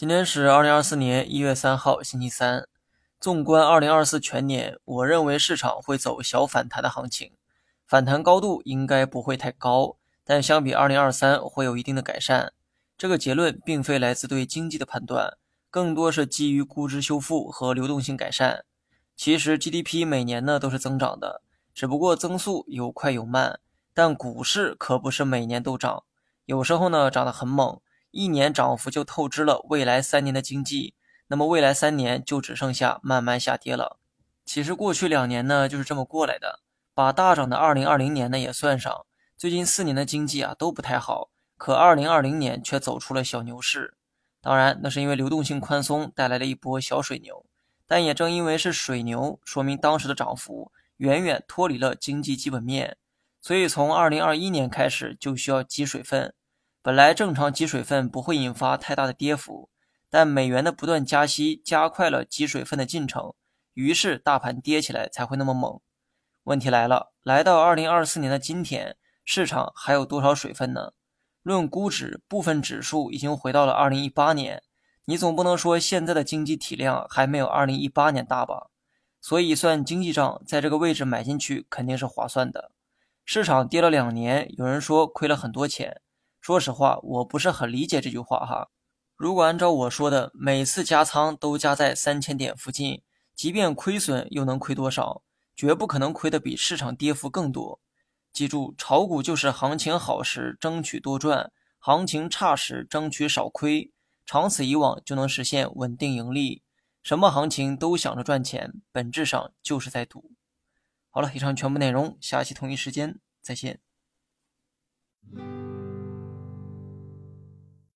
今天是二零二四年一月三号，星期三。纵观二零二四全年，我认为市场会走小反弹的行情，反弹高度应该不会太高，但相比二零二三会有一定的改善。这个结论并非来自对经济的判断，更多是基于估值修复和流动性改善。其实 GDP 每年呢都是增长的，只不过增速有快有慢。但股市可不是每年都涨，有时候呢涨得很猛。一年涨幅就透支了未来三年的经济，那么未来三年就只剩下慢慢下跌了。其实过去两年呢就是这么过来的，把大涨的二零二零年呢也算上，最近四年的经济啊都不太好，可二零二零年却走出了小牛市。当然，那是因为流动性宽松带来了一波小水牛，但也正因为是水牛，说明当时的涨幅远远脱离了经济基本面，所以从二零二一年开始就需要积水分。本来正常积水分不会引发太大的跌幅，但美元的不断加息加快了积水分的进程，于是大盘跌起来才会那么猛。问题来了，来到二零二四年的今天，市场还有多少水分呢？论估值，部分指数已经回到了二零一八年，你总不能说现在的经济体量还没有二零一八年大吧？所以算经济账，在这个位置买进去肯定是划算的。市场跌了两年，有人说亏了很多钱。说实话，我不是很理解这句话哈。如果按照我说的，每次加仓都加在三千点附近，即便亏损又能亏多少？绝不可能亏的比市场跌幅更多。记住，炒股就是行情好时争取多赚，行情差时争取少亏，长此以往就能实现稳定盈利。什么行情都想着赚钱，本质上就是在赌。好了，以上全部内容，下期同一时间再见。